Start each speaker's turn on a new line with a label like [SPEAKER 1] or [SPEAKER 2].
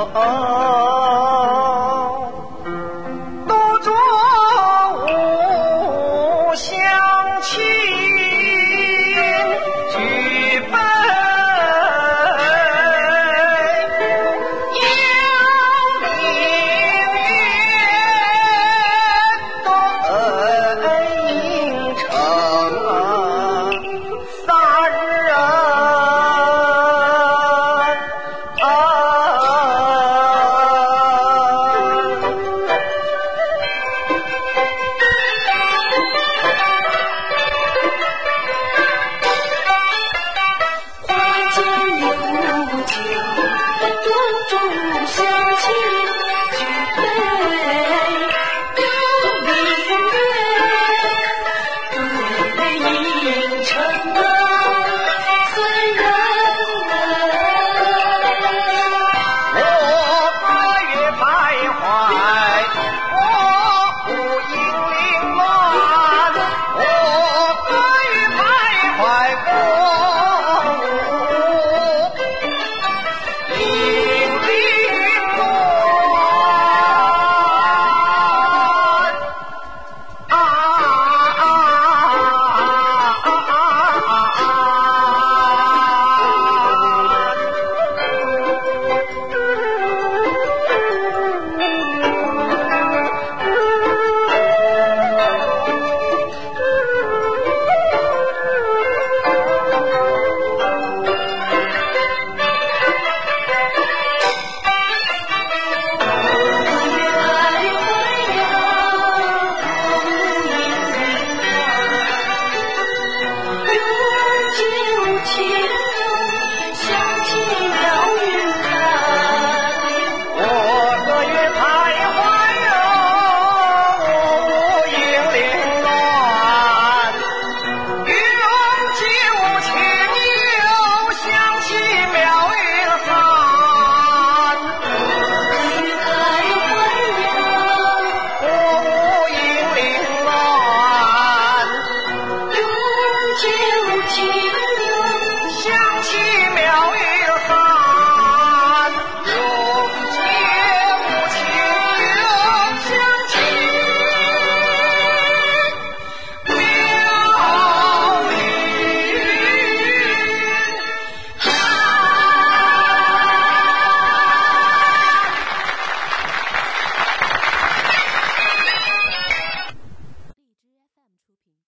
[SPEAKER 1] Oh. oh, oh.
[SPEAKER 2] 相